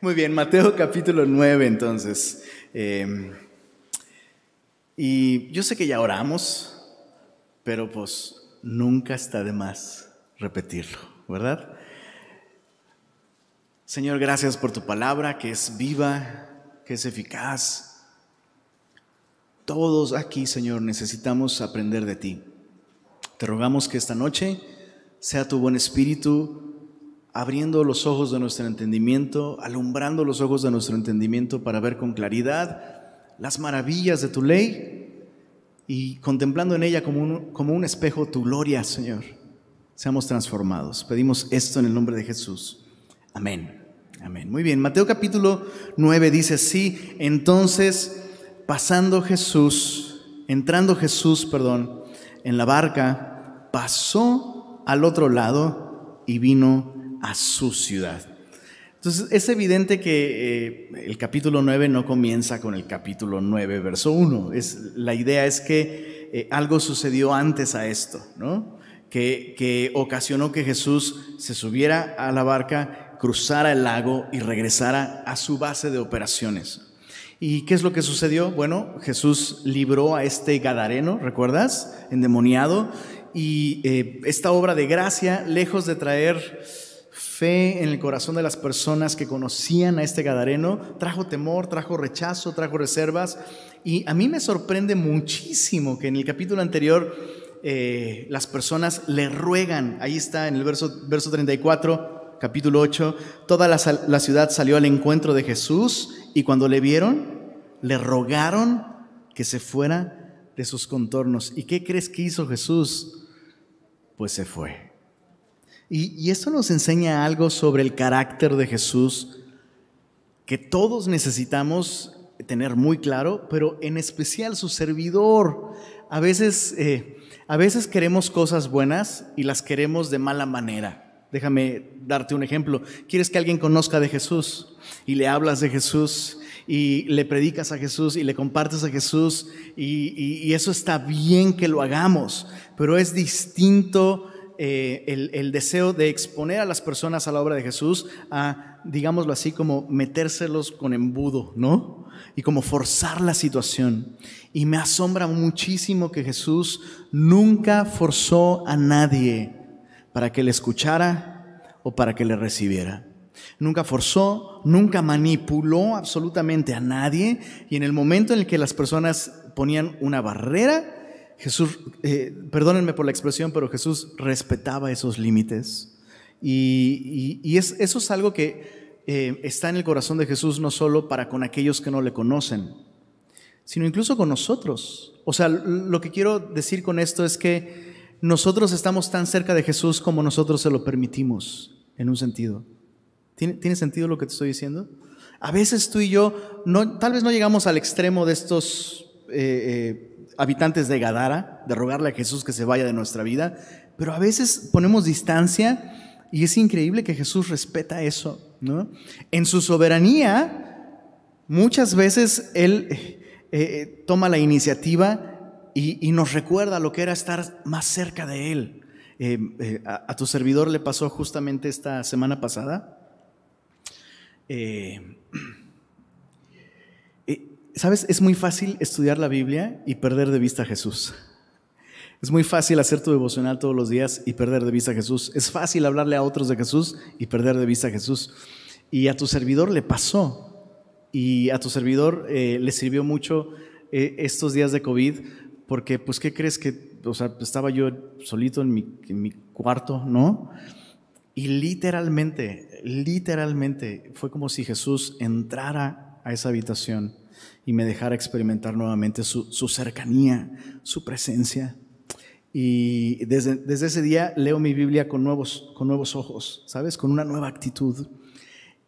Muy bien, Mateo capítulo 9 entonces. Eh, y yo sé que ya oramos, pero pues nunca está de más repetirlo, ¿verdad? Señor, gracias por tu palabra que es viva, que es eficaz. Todos aquí, Señor, necesitamos aprender de ti. Te rogamos que esta noche sea tu buen espíritu abriendo los ojos de nuestro entendimiento, alumbrando los ojos de nuestro entendimiento para ver con claridad las maravillas de tu ley y contemplando en ella como un, como un espejo tu gloria, Señor. Seamos transformados. Pedimos esto en el nombre de Jesús. Amén. Amén. Muy bien. Mateo capítulo 9 dice así. Entonces, pasando Jesús, entrando Jesús, perdón, en la barca, pasó al otro lado y vino a su ciudad. Entonces es evidente que eh, el capítulo 9 no comienza con el capítulo 9, verso 1. Es, la idea es que eh, algo sucedió antes a esto, ¿no? Que, que ocasionó que Jesús se subiera a la barca, cruzara el lago y regresara a su base de operaciones. ¿Y qué es lo que sucedió? Bueno, Jesús libró a este Gadareno, ¿recuerdas? Endemoniado. Y eh, esta obra de gracia, lejos de traer fe en el corazón de las personas que conocían a este Gadareno, trajo temor, trajo rechazo, trajo reservas. Y a mí me sorprende muchísimo que en el capítulo anterior eh, las personas le ruegan, ahí está en el verso, verso 34, capítulo 8, toda la, la ciudad salió al encuentro de Jesús y cuando le vieron, le rogaron que se fuera de sus contornos. ¿Y qué crees que hizo Jesús? Pues se fue. Y, esto nos enseña algo sobre el carácter de Jesús que todos necesitamos tener muy claro, pero en especial su servidor. A veces, eh, a veces queremos cosas buenas y las queremos de mala manera. Déjame darte un ejemplo. Quieres que alguien conozca de Jesús y le hablas de Jesús y le predicas a Jesús y le compartes a Jesús y, y eso está bien que lo hagamos, pero es distinto eh, el, deseo de exponer a las personas a la obra de Jesús a, digámoslo así, como metérselos con embudo, ¿no? Y como forzar la situación. Y me asombra muchísimo que Jesús nunca forzó a nadie para que le escuchara o para que le recibiera. Nunca forzó, nunca manipuló absolutamente a nadie. Y en el momento en el que las personas ponían una barrera, Jesús, eh, perdónenme por la expresión, pero Jesús respetaba esos límites. Y, es, eso es algo que eh, está en el corazón de Jesús no solo para con aquellos que no le conocen, sino incluso con nosotros. O sea, lo que quiero decir con esto es que nosotros estamos tan cerca de Jesús como nosotros se lo permitimos, en un sentido. ¿Tiene, ¿tiene sentido lo que te estoy diciendo? A veces tú y yo, no, tal vez no llegamos al extremo de estos... Eh, habitantes de Gadara, de rogarle a Jesús que se vaya de nuestra vida, pero a veces ponemos distancia y es increíble que Jesús respeta eso, ¿no? En su soberanía, muchas veces Él eh, eh, toma la iniciativa y, nos recuerda lo que era estar más cerca de Él. Eh, a, tu servidor le pasó justamente esta semana pasada. Sabes, es muy fácil estudiar la Biblia y perder de vista a Jesús. Es muy fácil hacer tu devocional todos los días y perder de vista a Jesús. Es fácil hablarle a otros de Jesús y perder de vista a Jesús. Y a tu servidor le pasó. Y a tu servidor eh, le sirvió mucho eh, estos días de COVID porque, pues, ¿qué crees que, o sea, estaba yo solito en mi, en mi cuarto, ¿no? Y literalmente, literalmente fue como si Jesús entrara a esa habitación y me dejara experimentar nuevamente su, cercanía, su presencia. Y desde, desde, ese día leo mi Biblia con nuevos, con nuevos ojos, ¿sabes? Con una nueva actitud.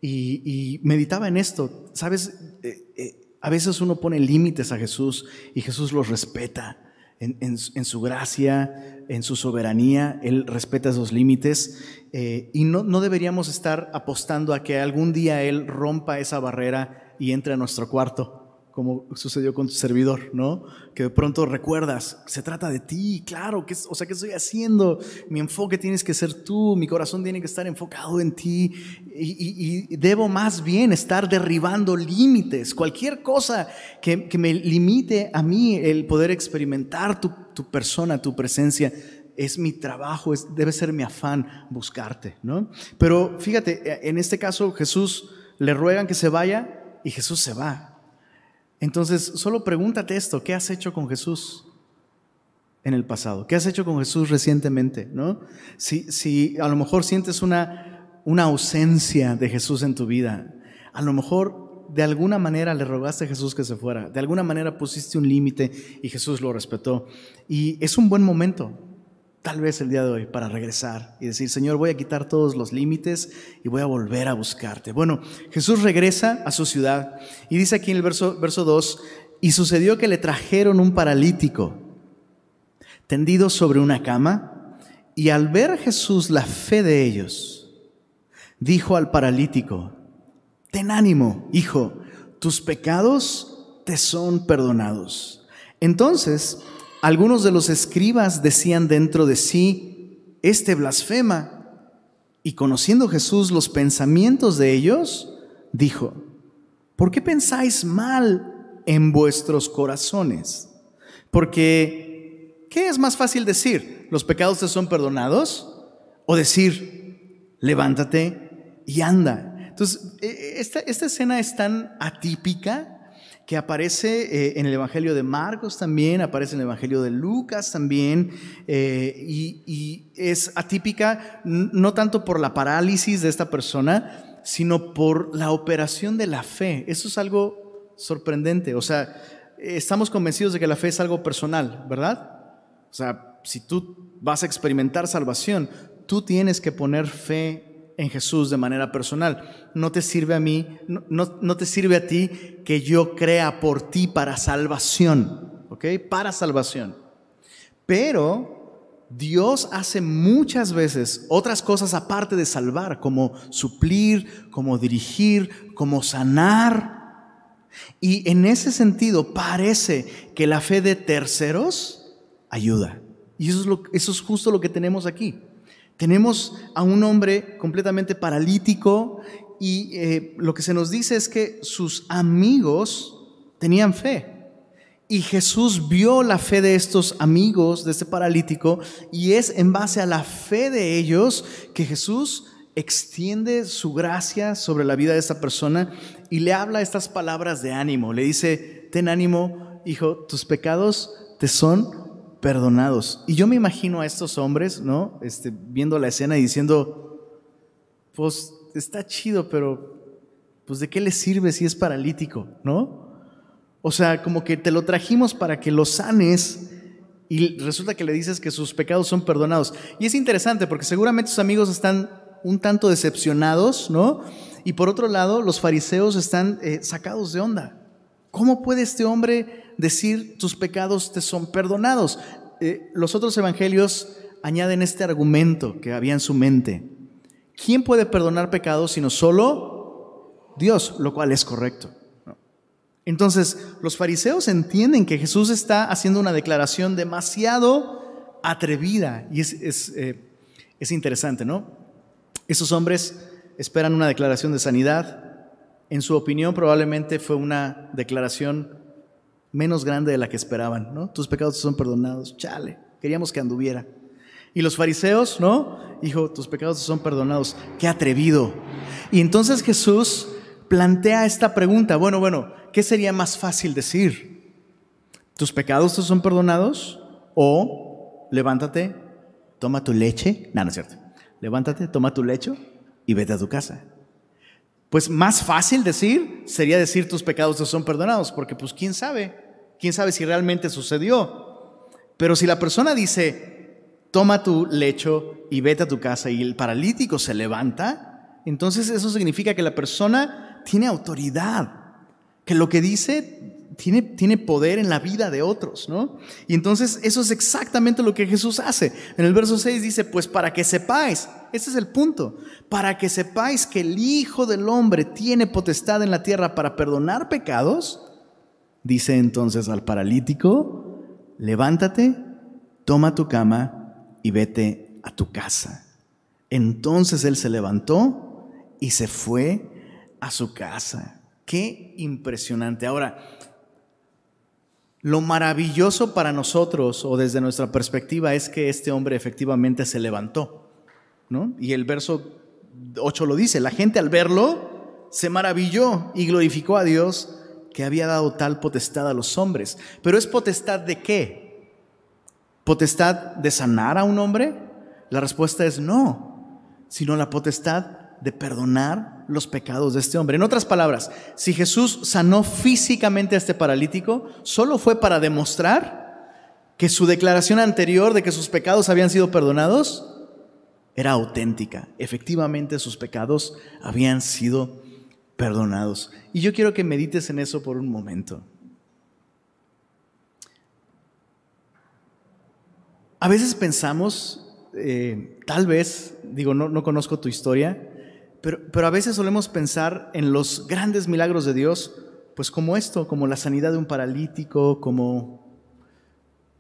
Y, meditaba en esto, ¿sabes? Eh, eh, a veces uno pone límites a Jesús y Jesús los respeta. En, en, su gracia, en su soberanía, Él respeta esos límites eh, y no, no deberíamos estar apostando a que algún día Él rompa esa barrera y entre a nuestro cuarto como sucedió con tu servidor, ¿no? Que de pronto recuerdas, se trata de ti, claro, que, o sea, ¿qué estoy haciendo? Mi enfoque tienes que ser tú, mi corazón tiene que estar enfocado en ti y, debo más bien estar derribando límites, cualquier cosa que, me limite a mí el poder experimentar tu, tu persona, tu presencia, es mi trabajo, es, debe ser mi afán buscarte, ¿no? Pero fíjate, en este caso Jesús le ruegan que se vaya y Jesús se va. Entonces, solo pregúntate esto, ¿qué has hecho con Jesús en el pasado? ¿Qué has hecho con Jesús recientemente? ¿no? Si, si a lo mejor sientes una, una ausencia de Jesús en tu vida, a lo mejor de alguna manera le rogaste a Jesús que se fuera, de alguna manera pusiste un límite y Jesús lo respetó. Y es un buen momento tal vez el día de hoy para regresar y decir, Señor, voy a quitar todos los límites y voy a volver a buscarte. Bueno, Jesús regresa a su ciudad y dice aquí en el verso, verso 2, y sucedió que le trajeron un paralítico tendido sobre una cama y al ver Jesús la fe de ellos, dijo al paralítico, ten ánimo, hijo, tus pecados te son perdonados. Entonces, algunos de los escribas decían dentro de sí, este blasfema. Y conociendo Jesús los pensamientos de ellos, dijo, ¿por qué pensáis mal en vuestros corazones? Porque, ¿qué es más fácil decir? ¿Los pecados te son perdonados? ¿O decir, levántate y anda? Entonces, e, e, esta, esta escena es tan atípica que aparece eh, en el Evangelio de Marcos también, aparece en el Evangelio de Lucas también, eh, y, es atípica no tanto por la parálisis de esta persona, sino por la operación de la fe. Eso es algo sorprendente. O sea, estamos convencidos de que la fe es algo personal, ¿verdad? O sea, si tú vas a experimentar salvación, tú tienes que poner fe en Jesús de manera personal. No te sirve a mí, no, no, te sirve a ti que yo crea por ti para salvación, ¿ok? Para salvación. Pero Dios hace muchas veces otras cosas aparte de salvar, como suplir, como dirigir, como sanar. Y en ese sentido parece que la fe de terceros ayuda. Y eso es, lo, eso es justo lo que tenemos aquí. Tenemos a un hombre completamente paralítico y eh, lo que se nos dice es que sus amigos tenían fe. Y Jesús vio la fe de estos amigos, de este paralítico, y es en base a la fe de ellos que Jesús extiende su gracia sobre la vida de esta persona y le habla estas palabras de ánimo. Le dice, ten ánimo, hijo, tus pecados te son perdonados. Y yo me imagino a estos hombres, ¿no? Este, viendo la escena y diciendo, pues está chido, pero pues de qué le sirve si es paralítico, ¿no? O sea, como que te lo trajimos para que lo sanes y resulta que le dices que sus pecados son perdonados. Y es interesante porque seguramente sus amigos están un tanto decepcionados, ¿no? Y por otro lado, los fariseos están eh, sacados de onda. ¿Cómo puede este hombre decir tus pecados te son perdonados? Eh, los otros evangelios añaden este argumento que había en su mente. ¿Quién puede perdonar pecados sino solo Dios? Lo cual es correcto. Entonces, los fariseos entienden que Jesús está haciendo una declaración demasiado atrevida y es, es, eh, es interesante, ¿no? Esos hombres esperan una declaración de sanidad, en su opinión probablemente fue una declaración menos grande de la que esperaban, ¿no? Tus pecados son perdonados, chale, queríamos que anduviera. Y los fariseos, ¿no? Hijo, tus pecados son perdonados, qué atrevido. Y entonces Jesús plantea esta pregunta, bueno, bueno, ¿qué sería más fácil decir? ¿Tus pecados te son perdonados? O levántate, toma tu leche, no, no es cierto, levántate, toma tu lecho y vete a tu casa. Pues más fácil decir sería decir tus pecados te son perdonados, porque pues quién sabe, quién sabe si realmente sucedió. Pero si la persona dice, toma tu lecho y vete a tu casa y el paralítico se levanta, entonces eso significa que la persona tiene autoridad, que lo que dice tiene, tiene poder en la vida de otros, ¿no? Y entonces eso es exactamente lo que Jesús hace. En el verso 6 dice, pues para que sepáis, ese es el punto, para que sepáis que el Hijo del Hombre tiene potestad en la tierra para perdonar pecados, Dice entonces al paralítico, levántate, toma tu cama y vete a tu casa. Entonces él se levantó y se fue a su casa. Qué impresionante. Ahora, lo maravilloso para nosotros o desde nuestra perspectiva es que este hombre efectivamente se levantó. ¿no? Y el verso 8 lo dice, la gente al verlo se maravilló y glorificó a Dios que había dado tal potestad a los hombres. Pero ¿es potestad de qué? ¿Potestad de sanar a un hombre? La respuesta es no, sino la potestad de perdonar los pecados de este hombre. En otras palabras, si Jesús sanó físicamente a este paralítico, solo fue para demostrar que su declaración anterior de que sus pecados habían sido perdonados era auténtica. Efectivamente sus pecados habían sido perdonados. Y yo quiero que medites en eso por un momento. A veces pensamos, eh, tal vez, digo, no, no conozco tu historia, pero, a veces solemos pensar en los grandes milagros de Dios, pues como esto, como la sanidad de un paralítico, como,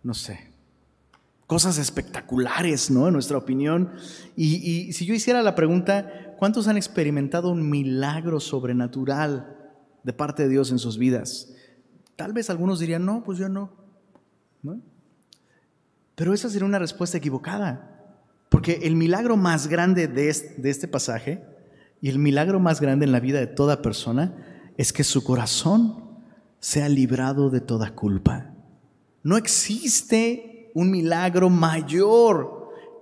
no sé, cosas espectaculares, ¿no? En nuestra opinión. Y, y, si yo hiciera la pregunta, ¿cuántos han experimentado un milagro sobrenatural de parte de Dios en sus vidas? Tal vez algunos dirían, no, pues yo no. Pero esa sería una respuesta equivocada. Porque el milagro más grande de de este pasaje y el milagro más grande en la vida de toda persona es que su corazón sea librado de toda culpa. No existe un milagro mayor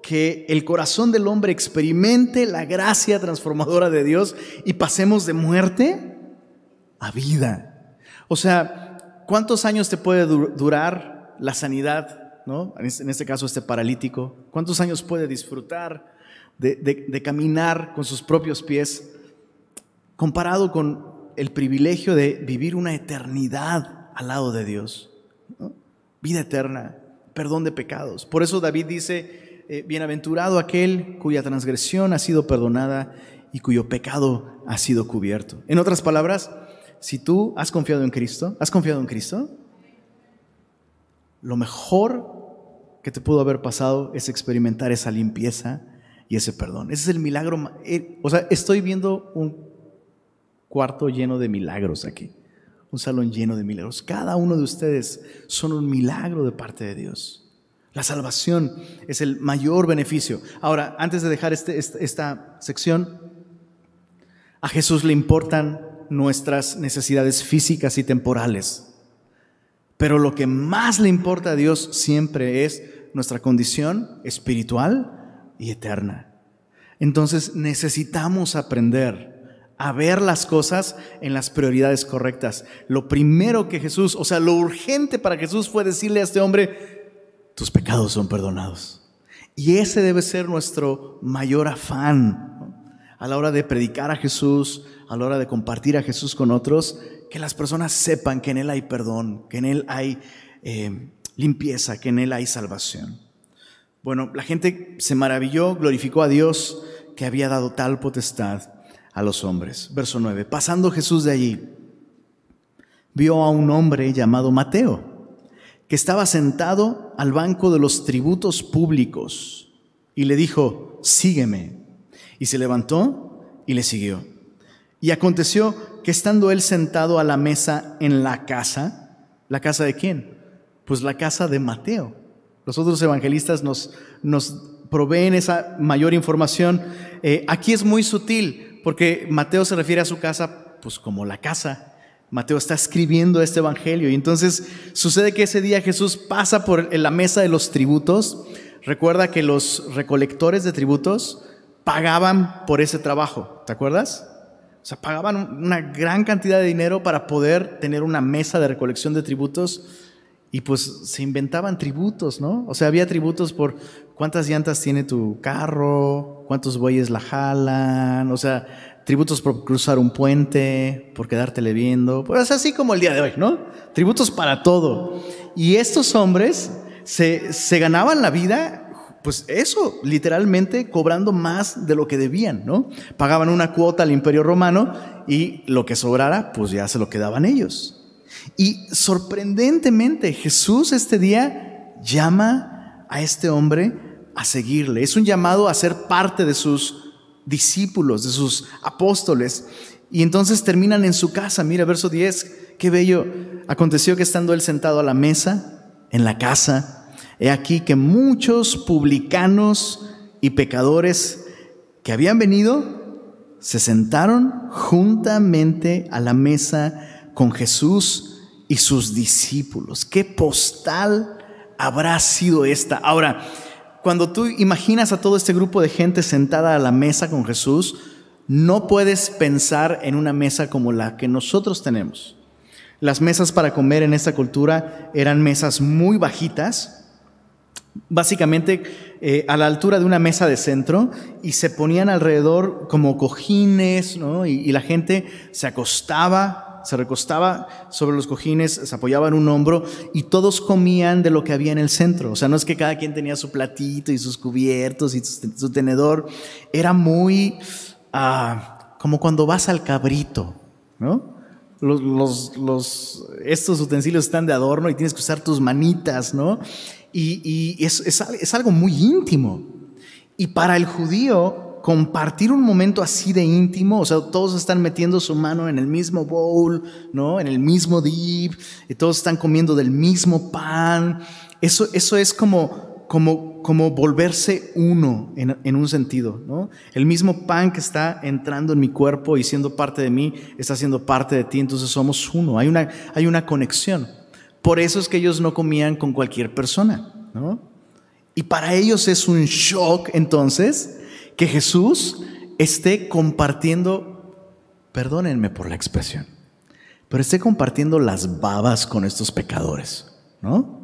que el corazón del hombre experimente la gracia transformadora de Dios y pasemos de muerte a vida. O sea, ¿cuántos años te puede durar la sanidad? ¿no? En este caso, este paralítico. ¿Cuántos años puede disfrutar? de, caminar con sus propios pies, comparado con el privilegio de vivir una eternidad al lado de Dios. Vida eterna, perdón de pecados. Por eso David dice, eh, bienaventurado aquel cuya transgresión ha sido perdonada y cuyo pecado ha sido cubierto. En otras palabras, si tú has confiado en Cristo, ¿has confiado en Cristo? Lo mejor que te pudo haber pasado es experimentar esa limpieza y ese perdón. Ese es el milagro. Eh, o sea, estoy viendo un cuarto lleno de milagros aquí, un salón lleno de milagros. Cada uno de ustedes son un milagro de parte de Dios. La salvación es el mayor beneficio. Ahora, antes de dejar este, esta sección, a Jesús le importan nuestras necesidades físicas y temporales. Pero lo que más le importa a Dios siempre es nuestra condición espiritual y eterna. Entonces necesitamos aprender a ver las cosas en las prioridades correctas. Lo primero que Jesús, o sea, lo urgente para Jesús fue decirle a este hombre, tus pecados son perdonados. Y ese debe ser nuestro mayor afán a la hora de predicar a Jesús, a la hora de compartir a Jesús con otros, que las personas sepan que en Él hay perdón, que en Él hay eh, limpieza, que en Él hay salvación. Bueno, la gente se maravilló, glorificó a Dios que había dado tal potestad a los hombres. Verso 9. Pasando Jesús de allí, vio a un hombre llamado Mateo, estaba sentado al banco de los tributos públicos, y le dijo, sígueme. Y se levantó y le siguió. Y aconteció que estando él sentado a la mesa en la casa, ¿la casa de quién? Pues la casa de Mateo los otros evangelistas nos, nos proveen esa mayor información. Eh, aquí es muy sutil, porque Mateo se refiere a su casa pues como la casa. Mateo está escribiendo este evangelio y entonces sucede que ese día Jesús pasa por la mesa de los tributos. Recuerda que los recolectores de tributos pagaban por ese trabajo, ¿te acuerdas? O sea, pagaban una gran cantidad de dinero para poder tener una mesa de recolección de tributos y pues se inventaban tributos, ¿no? O sea, había tributos por cuántas llantas tiene tu carro, cuántos bueyes la jalan, o sea, tributos por cruzar un puente, por quedártele viendo, pues así como el día de hoy, ¿no? Tributos para todo. Y estos hombres se, se ganaban la vida, pues eso, literalmente cobrando más de lo que debían, ¿no? Pagaban una cuota al imperio romano y lo que sobrara, pues ya se lo quedaban ellos. Y sorprendentemente Jesús este día llama a este hombre a seguirle. Es un llamado a ser parte de sus discípulos, de sus apóstoles. Y entonces terminan en su casa. Mira, verso 10, qué bello. Aconteció que estando él sentado a la mesa, en la casa, he aquí que muchos publicanos y pecadores que habían venido se sentaron juntamente a la mesa con Jesús y sus discípulos. ¿Qué postal habrá sido esta? Ahora, cuando tú imaginas a todo este grupo de gente sentada a la mesa con Jesús, no puedes pensar en una mesa como la que nosotros tenemos. Las mesas para comer en esta cultura eran mesas muy bajitas, básicamente eh, a la altura de una mesa de centro, y se ponían alrededor como cojines, ¿no? y la gente se acostaba se recostaba sobre los cojines, se apoyaba en un hombro y todos comían de lo que había en el centro. O sea, no es que cada quien tenía su platito y sus cubiertos y su, tenedor. Era muy ah, como cuando vas al cabrito, ¿no? Los, estos utensilios están de adorno y tienes que usar tus manitas, ¿no? Y, es, es algo muy íntimo. Y para el judío compartir un momento así de íntimo, o sea, todos están metiendo su mano en el mismo bowl, ¿no? En el mismo dip, y todos están comiendo del mismo pan. Eso, eso es como, como, como volverse uno en, en, un sentido, ¿no? El mismo pan que está entrando en mi cuerpo y siendo parte de mí, está siendo parte de ti, entonces somos uno, hay una, hay una conexión. Por eso es que ellos no comían con cualquier persona, ¿no? Y para ellos es un shock entonces que Jesús esté compartiendo, perdónenme por la expresión, pero esté compartiendo las babas con estos pecadores, ¿no?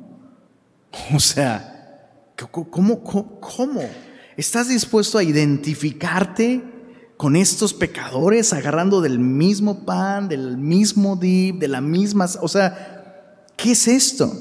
O sea, ¿cómo, cómo, estás dispuesto a identificarte con estos pecadores agarrando del mismo pan, del mismo dip, de la misma, o sea, ¿qué es esto?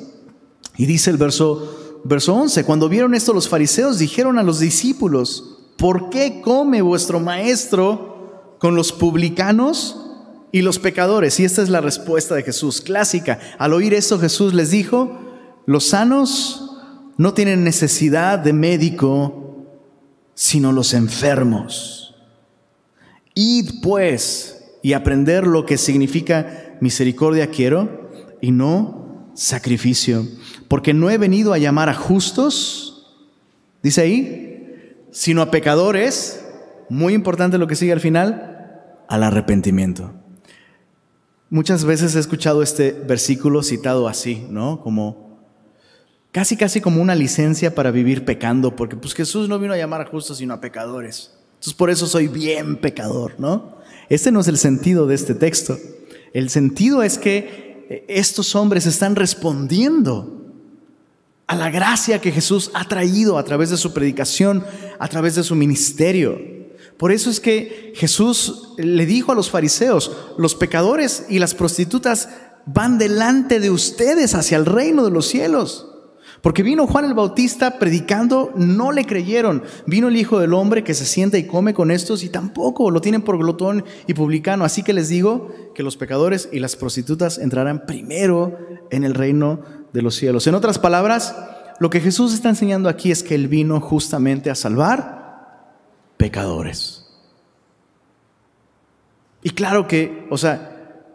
Y dice el verso, verso 11, cuando vieron esto los fariseos dijeron a los discípulos, ¿por qué come vuestro maestro con los publicanos y los pecadores? Y esta es la respuesta de Jesús, clásica. Al oír esto Jesús les dijo, los sanos no tienen necesidad de médico, sino los enfermos. Id pues y aprender lo que significa misericordia quiero y no sacrificio, porque no he venido a llamar a justos, dice ahí, sino a pecadores, muy importante lo que sigue al final, al arrepentimiento. Muchas veces he escuchado este versículo citado así, ¿no? Como casi casi como una licencia para vivir pecando, porque pues Jesús no vino a llamar a justos sino a pecadores. Entonces por eso soy bien pecador, ¿no? Este no es el sentido de este texto. El sentido es que estos hombres están respondiendo a la gracia que Jesús ha traído a través de su predicación, a través de su ministerio. Por eso es que Jesús le dijo a los fariseos, los pecadores y las prostitutas van delante de ustedes hacia el reino de los cielos. Porque vino Juan el Bautista predicando, no le creyeron. Vino el Hijo del Hombre que se sienta y come con estos y tampoco lo tienen por glotón y publicano. Así que les digo que los pecadores y las prostitutas entrarán primero en el reino de los cielos. En otras palabras, lo que Jesús está enseñando aquí es que Él vino justamente a salvar pecadores. Y claro que, o sea,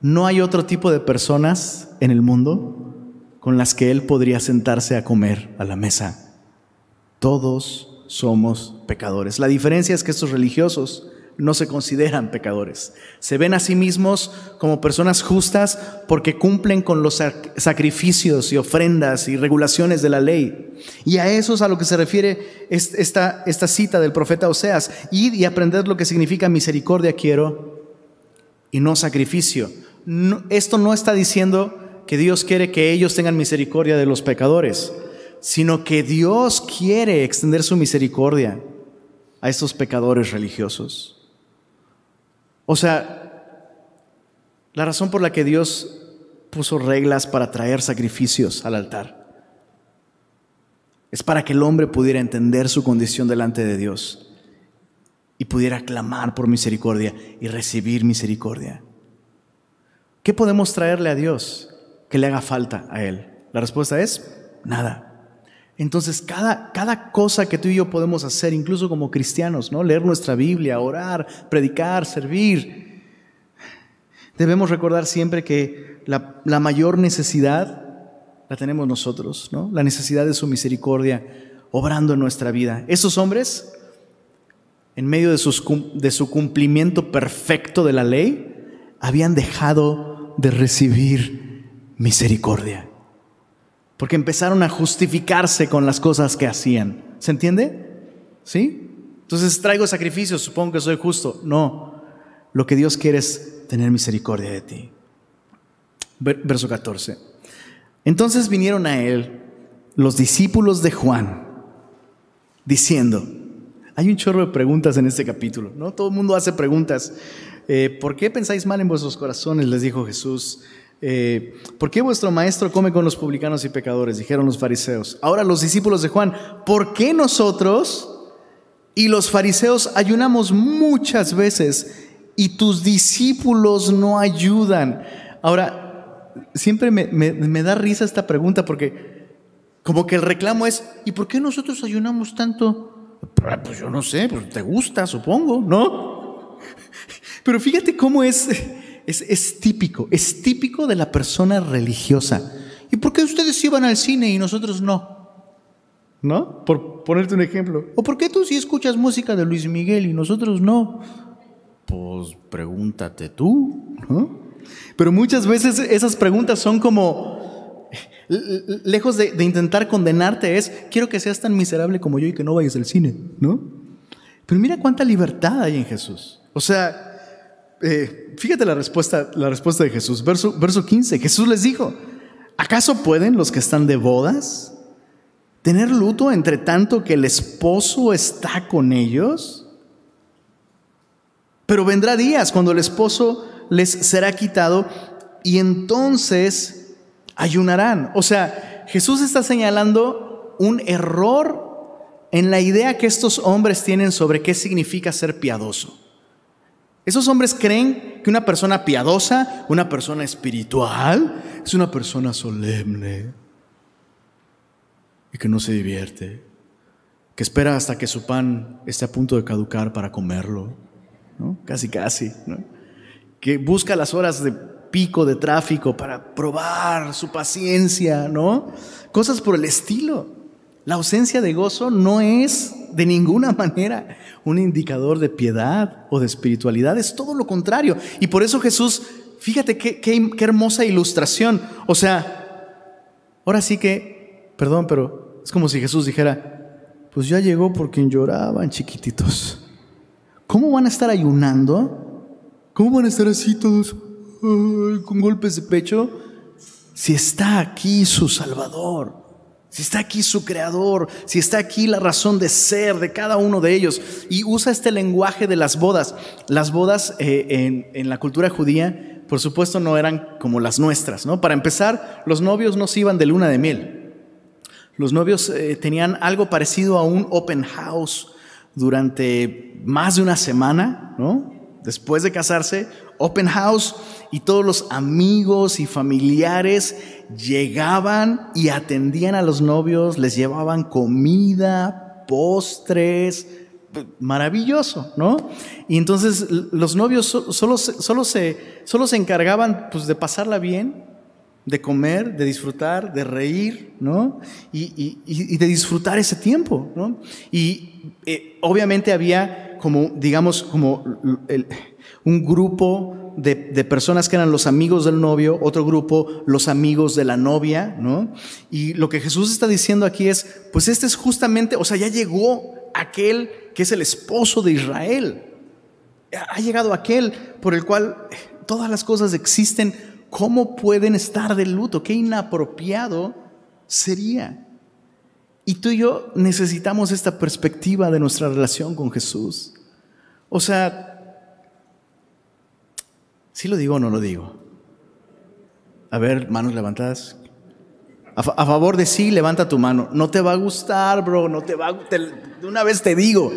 no hay otro tipo de personas en el mundo con las que Él podría sentarse a comer a la mesa. Todos somos pecadores. La diferencia es que estos religiosos no se consideran pecadores. Se ven a sí mismos como personas justas porque cumplen con los sacrificios y ofrendas y regulaciones de la ley. Y a eso es a lo que se refiere esta, esta cita del profeta Oseas. Ir y aprender lo que significa misericordia quiero y no sacrificio. esto no está diciendo que Dios quiere que ellos tengan misericordia de los pecadores, sino que Dios quiere extender su misericordia a estos pecadores religiosos. O sea, la razón por la que Dios puso reglas para traer sacrificios al altar es para que el hombre pudiera entender su condición delante de Dios y pudiera clamar por misericordia y recibir misericordia. ¿Qué podemos traerle a Dios que le haga falta a Él? La respuesta es nada. Entonces, cada, cada cosa que tú y yo podemos hacer, incluso como cristianos, ¿no? Leer nuestra Biblia, orar, predicar, servir. Debemos recordar siempre que la, la mayor necesidad la tenemos nosotros, ¿no? La necesidad de su misericordia obrando en nuestra vida. Esos hombres, en medio de, su cumplimiento perfecto de la ley, habían dejado de recibir misericordia porque empezaron a justificarse con las cosas que hacían. ¿Se entiende? ¿Sí? Entonces traigo sacrificios, supongo que soy justo. No, lo que Dios quiere es tener misericordia de ti. Verso 14. Entonces vinieron a él los discípulos de Juan, diciendo, hay un chorro de preguntas en este capítulo, ¿no? Todo el mundo hace preguntas. Eh, ¿Por qué pensáis mal en vuestros corazones? Les dijo Jesús. Eh, ¿Por qué vuestro maestro come con los publicanos y pecadores? Dijeron los fariseos. Ahora los discípulos de Juan, ¿por qué nosotros y los fariseos ayunamos muchas veces y tus discípulos no ayudan? Ahora, siempre me, da risa esta pregunta porque como que el reclamo es, ¿y por qué nosotros ayunamos tanto? Pues yo no sé, pues te gusta, supongo, ¿no? Pero fíjate cómo es es, típico, es típico de la persona religiosa. ¿Y por qué ustedes iban al cine y nosotros no? ¿No? Por ponerte un ejemplo. ¿O por qué tú sí escuchas música de Luis Miguel y nosotros no? Pues pregúntate tú, ¿no? Pero muchas veces esas preguntas son como, lejos de, de, intentar condenarte, es, quiero que seas tan miserable como yo y que no vayas al cine, ¿no? Pero mira cuánta libertad hay en Jesús. O sea, eh, fíjate la respuesta, la respuesta de Jesús, verso, verso 15. Jesús les dijo, ¿acaso pueden los que están de bodas tener luto entre tanto que el esposo está con ellos? Pero vendrá días cuando el esposo les será quitado y entonces ayunarán. O sea, Jesús está señalando un error en la idea que estos hombres tienen sobre qué significa ser piadoso. Esos hombres creen que una persona piadosa, una persona espiritual, es una persona solemne y que no se divierte, que espera hasta que su pan esté a punto de caducar para comerlo, ¿no? casi casi, que busca las horas de pico de tráfico para probar su paciencia, ¿no? Cosas por el estilo. La ausencia de gozo no es de ninguna manera un indicador de piedad o de espiritualidad, es todo lo contrario. Y por eso Jesús, fíjate qué, qué, hermosa ilustración. O sea, ahora sí que, perdón, pero es como si Jesús dijera, pues ya llegó por quien lloraban chiquititos. ¿Cómo van a estar ayunando? ¿Cómo van a estar así todos con golpes de pecho? Si está aquí su Salvador si está aquí su creador, si está aquí la razón de ser de cada uno de ellos, y usa este lenguaje de las bodas. Las bodas eh, en, la cultura judía, por supuesto, no eran como las nuestras, ¿no? Para empezar, los novios no se iban de luna de miel. Los novios eh, tenían algo parecido a un open house durante más de una semana, ¿no? Después de casarse, open house y todos los amigos y familiares llegaban y atendían a los novios, les llevaban comida, postres, maravilloso, ¿no? Y entonces los novios solo, solo, se, solo se encargaban pues, de pasarla bien, de comer, de disfrutar, de reír, ¿no? Y, de disfrutar ese tiempo, ¿no? Y eh, obviamente había como, digamos, como un grupo de, personas que eran los amigos del novio, otro grupo los amigos de la novia, ¿no? Y lo que Jesús está diciendo aquí es, pues este es justamente, o sea, ya llegó aquel que es el esposo de Israel. Ha llegado aquel por el cual todas las cosas existen. ¿Cómo pueden estar de luto? Qué inapropiado sería. Y tú y yo necesitamos esta perspectiva de nuestra relación con Jesús. O sea, ¿Sí lo digo o no lo digo? A ver, manos levantadas. A, favor de sí, levanta tu mano. No te va a gustar, bro, no te va a De una vez te digo.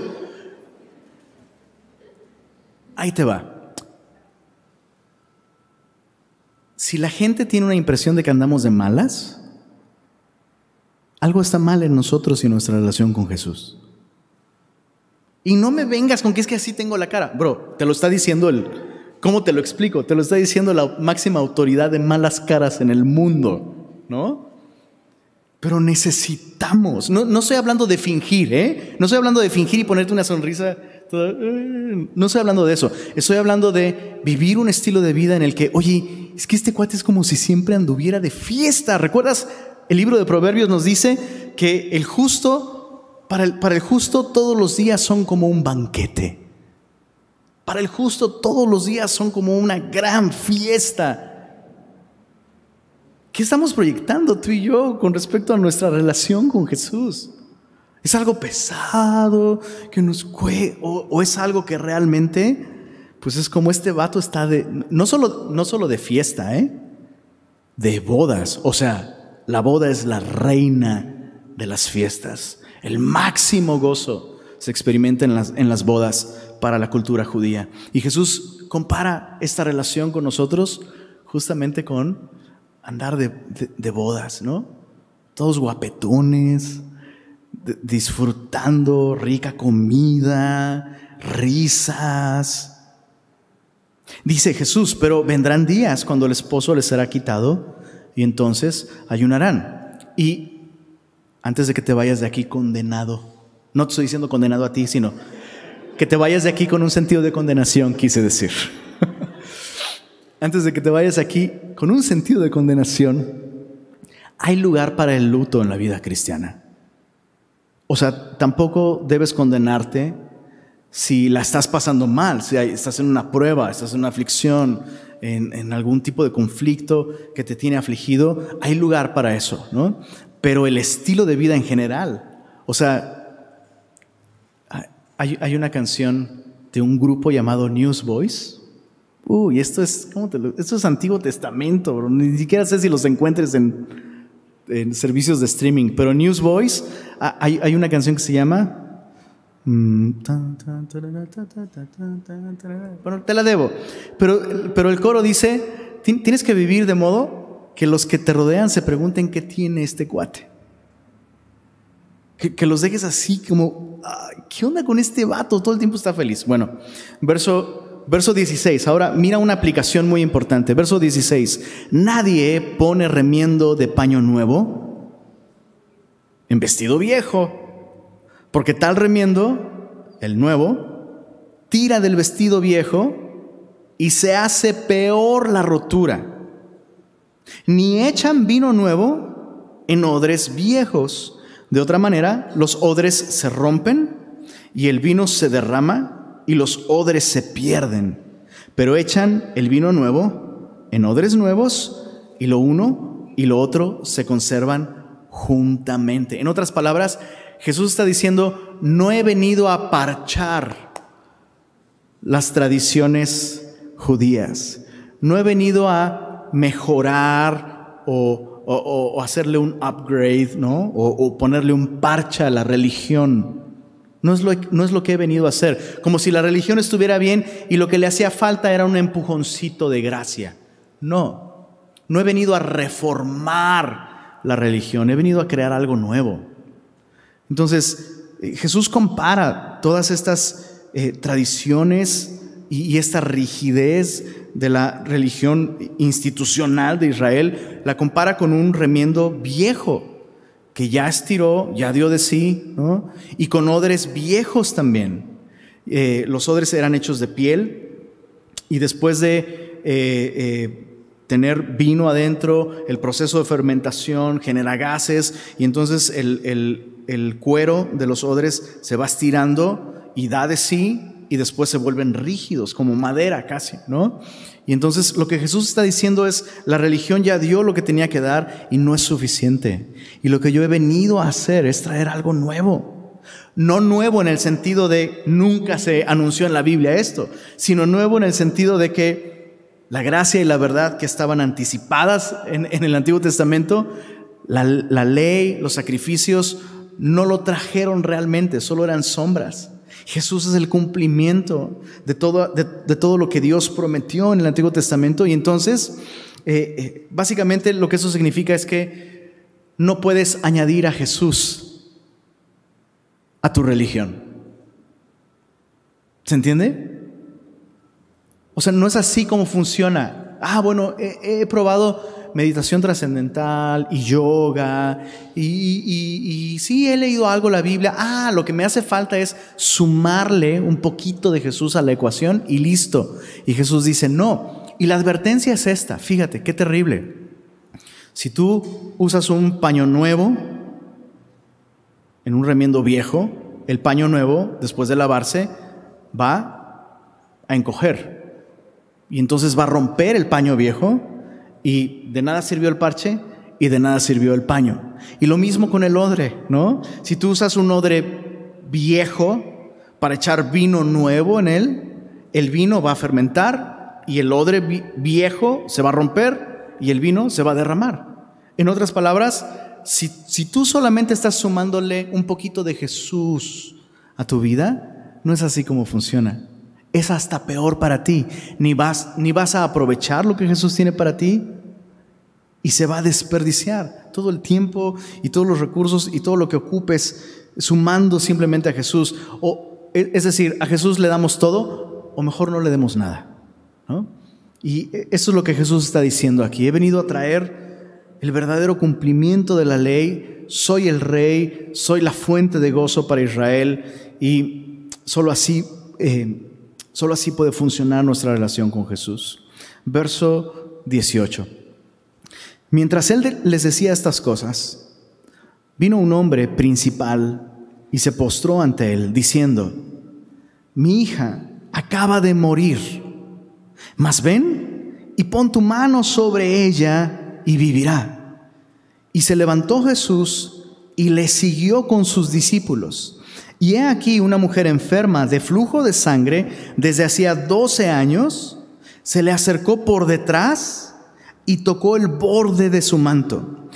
Ahí te va. si la gente tiene una impresión de que andamos de malas, algo está mal en nosotros y nuestra relación con Jesús. Y no me vengas con que es que así tengo la cara. Bro, te lo está diciendo el... ¿Cómo te lo explico? Te lo está diciendo la máxima autoridad de malas caras en el mundo, ¿no? Pero necesitamos, no, no estoy hablando de fingir, ¿eh? No estoy hablando de fingir y ponerte una sonrisa. Eh, no estoy hablando de eso. Estoy hablando de vivir un estilo de vida en el que, oye, es que este cuate es como si siempre anduviera de fiesta. ¿Recuerdas? El libro de Proverbios nos dice que el justo, para el, para el justo todos los días son como un banquete. Para el justo todos los días son como una gran fiesta. ¿Qué estamos proyectando tú y yo con respecto a nuestra relación con Jesús? ¿Es algo pesado que nos cue o, es algo que realmente, pues es como este vato está de, no solo, no solo de fiesta, ¿eh? de bodas. O sea, la boda es la reina de las fiestas. El máximo gozo se experimenta en las, en las bodas para la cultura judía. Y Jesús compara esta relación con nosotros justamente con andar de, bodas, ¿no? Todos guapetones, disfrutando rica comida, risas. Dice Jesús, pero vendrán días cuando el esposo les será quitado y entonces ayunarán. Y antes de que te vayas de aquí condenado, no te estoy diciendo condenado a ti, sino que te vayas de aquí con un sentido de condenación, quise decir antes de que te vayas aquí con un sentido de condenación, hay lugar para el luto en la vida cristiana. O sea, tampoco debes condenarte si la estás pasando mal, si estás en una prueba, estás en una aflicción, en, algún tipo de conflicto que te tiene afligido, hay lugar para eso, ¿no? Pero el estilo de vida en general, o sea, hay, una canción de un grupo llamado Newsboys, Uy, esto es, ¿cómo te lo, esto es Antiguo Testamento, bro. Ni siquiera sé si los encuentres en, servicios de streaming. Pero Newsboys, hay, hay una canción que se llama. Bueno, te la debo. Pero, pero el coro dice: tienes que vivir de modo que los que te rodean se pregunten qué tiene este cuate. Que, los dejes así como, ¿qué onda con este vato? Todo el tiempo está feliz. Bueno, verso verso 16. Ahora mira una aplicación muy importante. Verso 16. Nadie pone remiendo de paño nuevo en vestido viejo, porque tal remiendo, el nuevo, tira del vestido viejo y se hace peor la rotura. Ni echan vino nuevo en odres viejos. De otra manera, los odres se rompen y el vino se derrama y los odres se pierden, pero echan el vino nuevo en odres nuevos y lo uno y lo otro se conservan juntamente. En otras palabras, Jesús está diciendo, no he venido a parchar las tradiciones judías, no he venido a mejorar o, hacerle un upgrade, ¿no? O, o ponerle un parche a la religión. No es, lo, no es, lo, que he venido a hacer. Como si la religión estuviera bien y lo que le hacía falta era un empujoncito de gracia. No, no he venido a reformar la religión, he venido a crear algo nuevo. Entonces, eh, Jesús compara todas estas eh, tradiciones y esta rigidez de la religión institucional de Israel, la compara con un remiendo viejo que ya estiró, ya dio de sí, y con odres viejos también. Eh, los odres eran hechos de piel y después de eh, eh, tener vino adentro, el proceso de fermentación genera gases y entonces el, el cuero de los odres se va estirando y da de sí y después se vuelven rígidos, como madera casi, ¿no? Y entonces lo que Jesús está diciendo es, la religión ya dio lo que tenía que dar y no es suficiente. Y lo que yo he venido a hacer es traer algo nuevo. No nuevo en el sentido de nunca se anunció en la Biblia esto, sino nuevo en el sentido de que la gracia y la verdad que estaban anticipadas en, el Antiguo Testamento, la, la ley, los sacrificios, no lo trajeron realmente, solo eran sombras. Jesús es el cumplimiento de todo, de, todo lo que Dios prometió en el Antiguo Testamento y entonces Eh, eh, básicamente lo que eso significa es que no puedes añadir a Jesús a tu religión. ¿Se entiende? O sea, no es así como funciona. Ah, bueno, he probado meditación trascendental y yoga y, y, sí he leído algo la Biblia. Ah, lo que me hace falta es sumarle un poquito de Jesús a la ecuación y listo. Y Jesús dice, no. Y la advertencia es esta, fíjate, qué terrible. Si tú usas un paño nuevo en un remiendo viejo, el paño nuevo, después de lavarse, va a encoger. Y entonces va a romper el paño viejo y de nada sirvió el parche y de nada sirvió el paño. Y lo mismo con el odre, ¿no? Si tú usas un odre viejo para echar vino nuevo en él, el vino va a fermentar y el odre viejo se va a romper y el vino se va a derramar. En otras palabras, si, si tú solamente estás sumándole un poquito de Jesús a tu vida, no es así como funciona es hasta peor para ti. Ni vas, ni vas a aprovechar lo que Jesús tiene para ti y se va a desperdiciar todo el tiempo y todos los recursos y todo lo que ocupes sumando simplemente a Jesús. O, e, es decir, a Jesús le damos todo o mejor no le demos nada. Y eso es lo que Jesús está diciendo aquí. He venido a traer el verdadero cumplimiento de la ley. Soy el rey, soy la fuente de gozo para Israel y solo así eh, Solo así puede funcionar nuestra relación con Jesús. Verso 18. Mientras él les decía estas cosas, vino un hombre principal y se postró ante él, diciendo, mi hija acaba de morir, mas ven y pon tu mano sobre ella y vivirá. Y se levantó Jesús y le siguió con sus discípulos. Y he aquí una mujer enferma de flujo de sangre desde hacía 12 años, se le acercó por detrás y tocó el borde de su manto,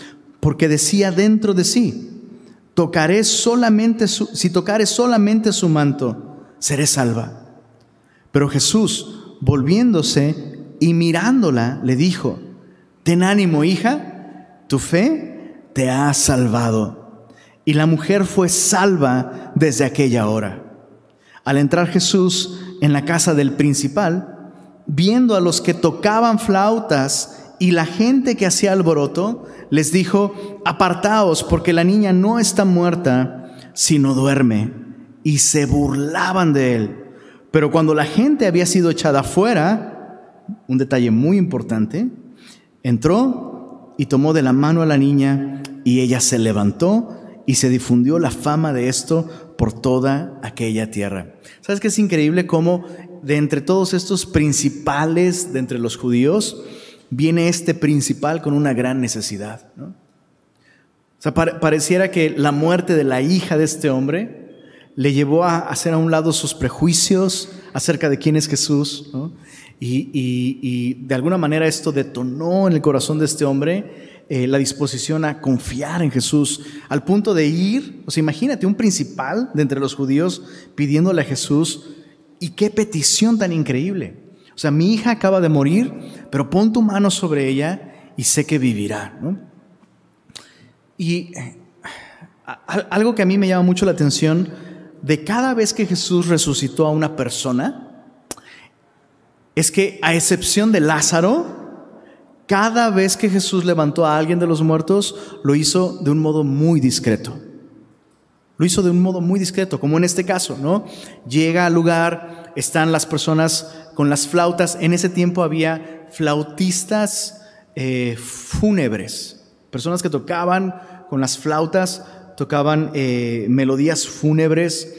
porque decía dentro de sí, tocaré solamente si tocaré solamente su manto, seré salva. Pero Jesús, volviéndose y mirándola, le dijo, ten ánimo, hija, tu fe te ha salvado y la mujer fue salva desde aquella hora. Al entrar Jesús en la casa del principal, viendo a los que tocaban flautas y la gente que hacía alboroto, les dijo, apartaos porque la niña no está muerta, sino duerme. Y se burlaban de él. Pero cuando la gente había sido echada fuera, un detalle muy importante, entró y tomó de la mano a la niña y ella se levantó y se difundió la fama de esto por toda aquella tierra. ¿Sabes qué es increíble cómo de entre todos estos principales de entre los judíos viene este principal con una gran necesidad? O sea, pareciera que la muerte de la hija de este hombre le llevó a hacer a un lado sus prejuicios acerca de quién es Jesús. Y, y de alguna manera esto detonó en el corazón de este hombre eh, la disposición a confiar en Jesús, al punto de ir, o sea, imagínate un principal de entre los judíos pidiéndole a Jesús, y qué petición tan increíble. O sea, mi hija acaba de morir, pero pon tu mano sobre ella y sé que vivirá. Y eh, algo que a mí me llama mucho la atención, de cada vez que Jesús resucitó a una persona, es que a excepción de Lázaro, cada vez que Jesús levantó a alguien de los muertos, lo hizo de un modo muy discreto. Lo hizo de un modo muy discreto, como en este caso, ¿no? Llega al lugar, están las personas con las flautas. En ese tiempo había flautistas eh, fúnebres, personas que tocaban con las flautas, tocaban eh, melodías fúnebres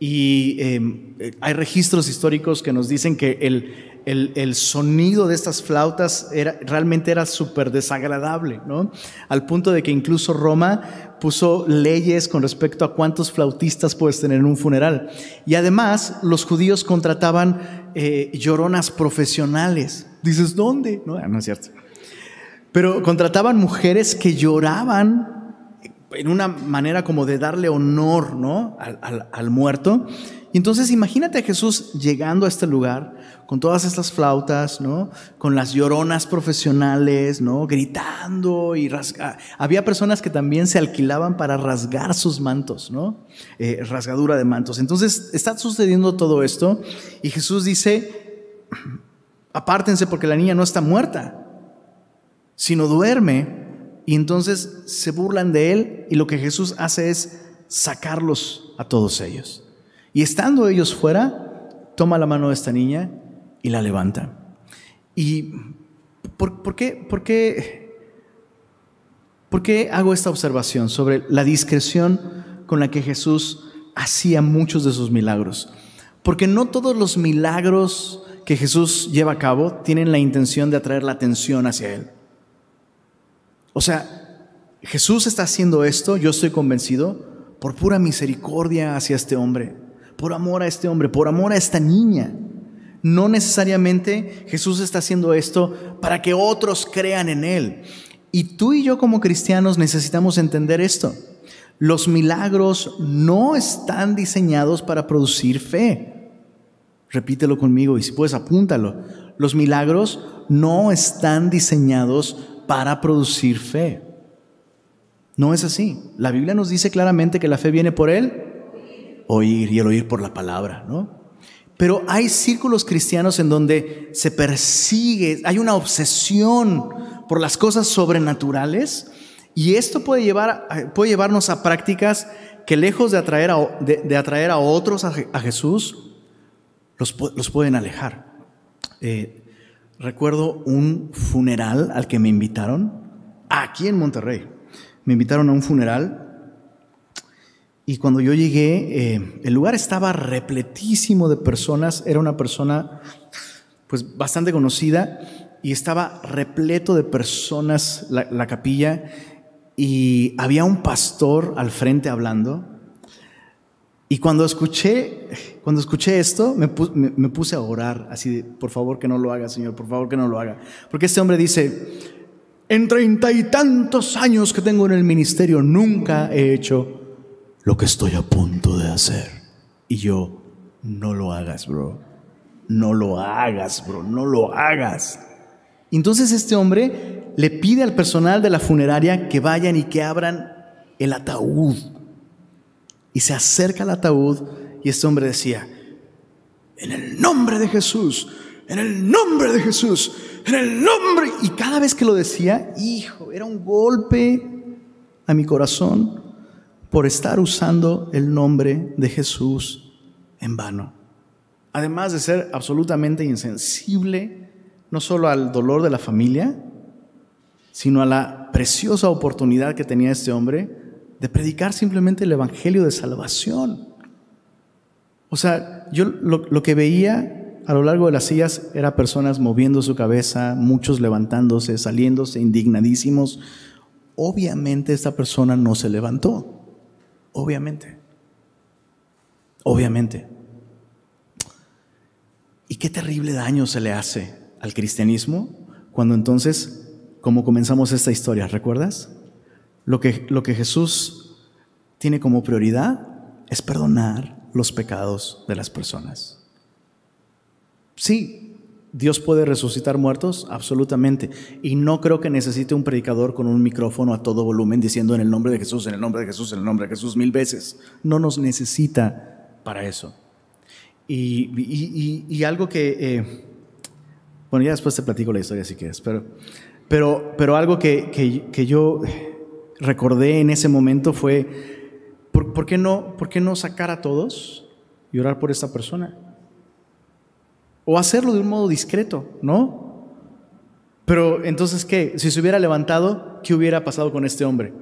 y eh, hay registros históricos que nos dicen que el, el, sonido de estas flautas era, realmente era súper desagradable, ¿no? Al punto de que incluso Roma puso leyes con respecto a cuántos flautistas puedes tener en un funeral. Y además los judíos contrataban eh, lloronas profesionales. Dices, ¿dónde? No, no es cierto. Pero contrataban mujeres que lloraban en una manera como de darle honor ¿no? al, al muerto Y entonces imagínate a Jesús llegando a este lugar con todas estas flautas, ¿no? Con las lloronas profesionales, ¿no? Gritando y rasgando. Había personas que también se alquilaban para rasgar sus mantos, ¿no? Eh, rasgadura de mantos. Entonces está sucediendo todo esto y Jesús dice, apártense porque la niña no está muerta, sino duerme. Y entonces se burlan de él y lo que Jesús hace es sacarlos a todos ellos. Y estando ellos fuera, toma la mano de esta niña y la levanta. ¿Y por, qué, por, qué, por qué hago esta observación sobre la discreción con la que Jesús hacía muchos de sus milagros? Porque no todos los milagros que Jesús lleva a cabo tienen la intención de atraer la atención hacia Él. O sea, Jesús está haciendo esto, yo estoy convencido, por pura misericordia hacia este hombre, por amor a este hombre, por amor a esta niña. No necesariamente Jesús está haciendo esto para que otros crean en Él. Y tú y yo como cristianos necesitamos entender esto. Los milagros no están diseñados para producir fe. Repítelo conmigo y si puedes apúntalo. Los milagros no están diseñados para producir fe. No es así. La Biblia nos dice claramente que la fe viene por él oír y el oír por la palabra, ¿no? Pero hay círculos cristianos en donde se persigue, hay una obsesión por las cosas sobrenaturales y esto puede, llevar, puede llevarnos a prácticas que lejos de atraer a, de, atraer a otros a, Jesús, los, los, pueden alejar. Eh, recuerdo un funeral al que me invitaron aquí en Monterrey me invitaron a un funeral y cuando yo llegué, eh, el lugar estaba repletísimo de personas, era una persona pues bastante conocida y estaba repleto de personas la, capilla y había un pastor al frente hablando. Y cuando escuché, cuando escuché esto, me, puse a orar, así por favor que no lo haga, Señor, por favor que no lo haga. Porque este hombre dice, en treinta y tantos años que tengo en el ministerio, nunca he hecho lo que estoy a punto de hacer. Y yo, no lo hagas, bro. No lo hagas, bro. No lo hagas. Entonces este hombre le pide al personal de la funeraria que vayan y que abran el ataúd. Y se acerca al ataúd y este hombre decía, en el nombre de Jesús, en el nombre de Jesús, en el nombre. Y cada vez que lo decía, hijo, era un golpe a mi corazón por estar usando el nombre de Jesús en vano. Además de ser absolutamente insensible, no solo al dolor de la familia, sino a la preciosa oportunidad que tenía este hombre de predicar simplemente el Evangelio de salvación. O sea, yo lo, lo que veía a lo largo de las sillas era personas moviendo su cabeza, muchos levantándose, saliéndose indignadísimos. Obviamente esta persona no se levantó. Obviamente. Obviamente. Y qué terrible daño se le hace al cristianismo cuando entonces, como comenzamos esta historia, ¿recuerdas? Lo que, lo que Jesús tiene como prioridad es perdonar los pecados de las personas. Sí, Dios puede resucitar muertos, absolutamente. Y no creo que necesite un predicador con un micrófono a todo volumen diciendo en el nombre de Jesús, en el nombre de Jesús, en el nombre de Jesús mil veces. No nos necesita para eso. Y, algo que, eh, bueno, ya después te platico la historia si quieres, pero, pero, pero algo que, yo recordé en ese momento fue, ¿por, qué no, ¿por qué no sacar a todos y orar por esta persona? O hacerlo de un modo discreto, ¿no? Pero entonces, ¿qué? Si se hubiera levantado, ¿qué hubiera pasado con este hombre?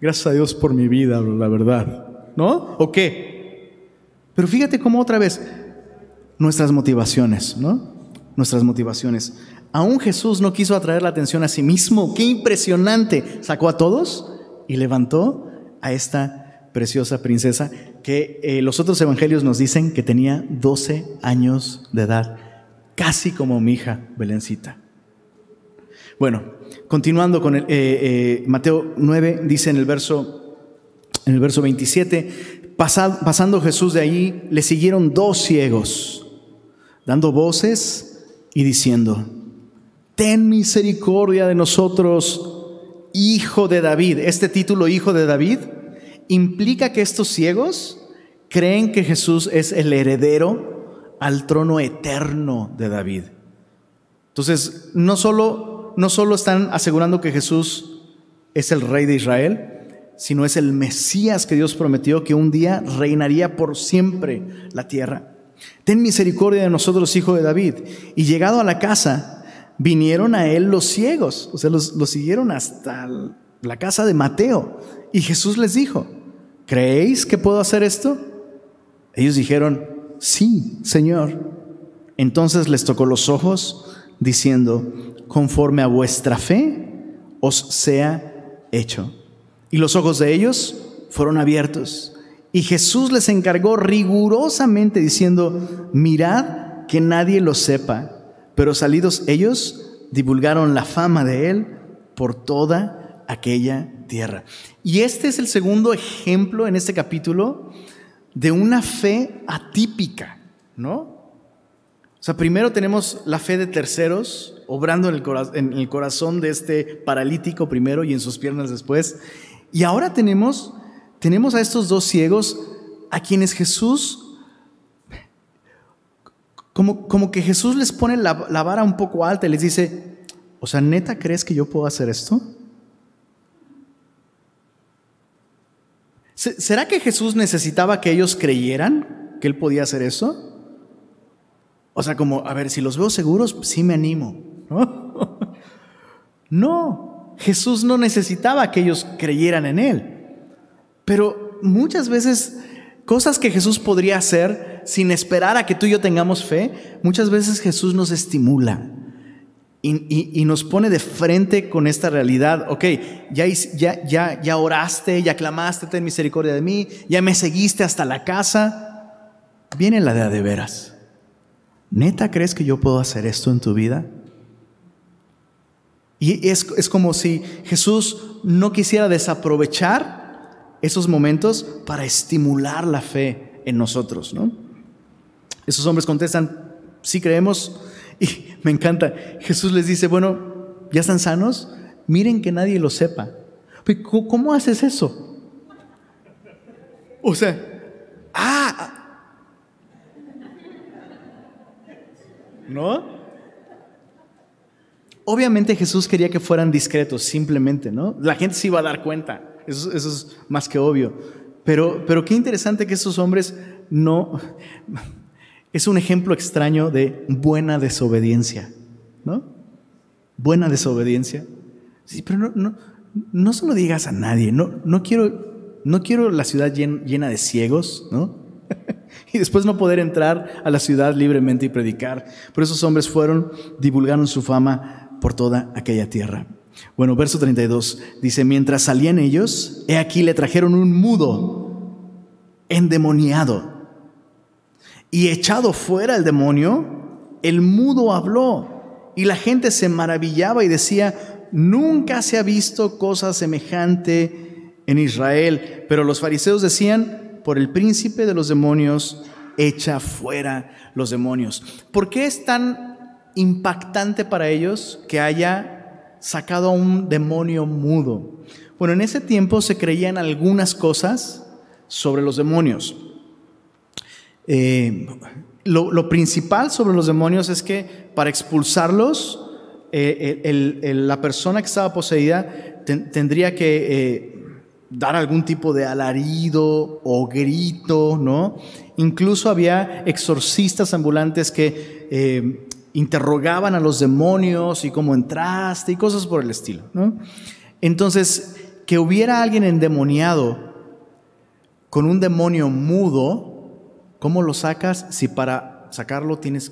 Gracias a Dios por mi vida, la verdad. ¿No? ¿O qué? Pero fíjate cómo otra vez, nuestras motivaciones, ¿no? Nuestras motivaciones. Aún Jesús no quiso atraer la atención a sí mismo. ¡Qué impresionante! Sacó a todos y levantó a esta preciosa princesa que eh, los otros evangelios nos dicen que tenía 12 años de edad, casi como mi hija Belencita. Bueno, continuando con el, eh, eh, Mateo 9, dice en el verso En el verso 27, pasando Jesús de allí, le siguieron dos ciegos, dando voces y diciendo, ten misericordia de nosotros, hijo de David. Este título, hijo de David, implica que estos ciegos creen que Jesús es el heredero al trono eterno de David. Entonces, no solo, no solo están asegurando que Jesús es el rey de Israel, sino es el Mesías que Dios prometió que un día reinaría por siempre la tierra. Ten misericordia de nosotros, hijo de David. Y llegado a la casa, vinieron a él los ciegos, o sea, los, los siguieron hasta la casa de Mateo. Y Jesús les dijo, ¿creéis que puedo hacer esto? Ellos dijeron, sí, Señor. Entonces les tocó los ojos diciendo, conforme a vuestra fe os sea hecho. Y los ojos de ellos fueron abiertos. Y Jesús les encargó rigurosamente diciendo, mirad que nadie lo sepa. Pero salidos ellos, divulgaron la fama de él por toda aquella tierra. Y este es el segundo ejemplo en este capítulo de una fe atípica, ¿no? O sea, primero tenemos la fe de terceros, obrando en el, corazón de este paralítico primero y en sus piernas después. Y ahora tenemos, tenemos a estos dos ciegos a quienes Jesús, como, como que Jesús les pone la, la vara un poco alta y les dice, o sea, neta, ¿crees que yo puedo hacer esto? ¿Será que Jesús necesitaba que ellos creyeran que él podía hacer eso? O sea, como, a ver, si los veo seguros, sí me animo. ¿no? no, Jesús no necesitaba que ellos creyeran en Él. Pero muchas veces cosas que Jesús podría hacer sin esperar a que tú y yo tengamos fe, muchas veces Jesús nos estimula y, nos pone de frente con esta realidad. Ok, ya, ya, ya, ya oraste, ya clamaste, ten misericordia de mí, ya me seguiste hasta la casa. Viene la de de veras. ¿Neta crees que yo puedo hacer esto en tu vida? Y es, como si Jesús no quisiera desaprovechar esos momentos para estimular la fe en nosotros, ¿no? Esos hombres contestan, sí creemos, y me encanta. Jesús les dice, bueno, ¿ya están sanos? Miren que nadie lo sepa. ¿Cómo haces eso? O sea, ah, ¿no? Obviamente Jesús quería que fueran discretos, simplemente, ¿no? La gente se iba a dar cuenta, eso, es más que obvio. Pero, pero qué interesante que estos hombres no... Es un ejemplo extraño de buena desobediencia, ¿no? Buena desobediencia. Sí, pero no, no, no se lo digas a nadie, no, no, quiero, no quiero la ciudad llena de ciegos, ¿no? y después no poder entrar a la ciudad libremente y predicar. Por esos hombres fueron, divulgaron su fama por toda aquella tierra. Bueno, verso 32 dice, mientras salían ellos, he aquí le trajeron un mudo, endemoniado, y echado fuera el demonio, el mudo habló, y la gente se maravillaba y decía, nunca se ha visto cosa semejante en Israel. Pero los fariseos decían, por el príncipe de los demonios, echa fuera los demonios. ¿Por qué es tan impactante para ellos que haya sacado a un demonio mudo? Bueno, en ese tiempo se creían algunas cosas sobre los demonios. Eh, lo, principal sobre los demonios es que para expulsarlos, eh, la persona que estaba poseída tendría que eh, dar algún tipo de alarido o grito, ¿no? Incluso había exorcistas ambulantes que interrogaban a los demonios y cómo entraste y cosas por el estilo, ¿no? Entonces, que hubiera alguien endemoniado con un demonio mudo, ¿cómo lo sacas si para sacarlo tienes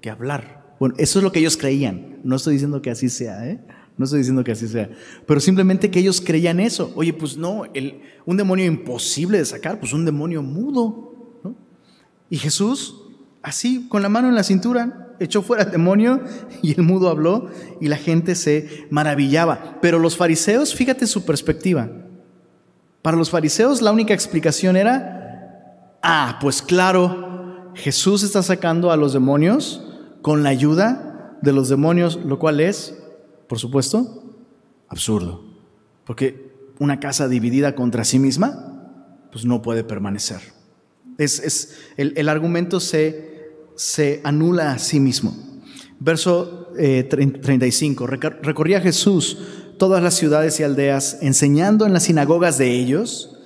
que hablar? Bueno, eso es lo que ellos creían. No estoy diciendo que así sea, ¿eh? No estoy diciendo que así sea, pero simplemente que ellos creían eso. Oye, pues no, el, un demonio imposible de sacar, pues un demonio mudo. Y Jesús, así, con la mano en la cintura, echó fuera el demonio y el mudo habló y la gente se maravillaba. Pero los fariseos, fíjate su perspectiva. Para los fariseos la única explicación era, ah, pues claro, Jesús está sacando a los demonios con la ayuda de los demonios, lo cual es, por supuesto, absurdo. Porque una casa dividida contra sí misma, pues no puede permanecer. Es, el, argumento se, se anula a sí mismo. Verso 35. Eh, recorría Jesús todas las ciudades y aldeas, enseñando en las sinagogas de ellos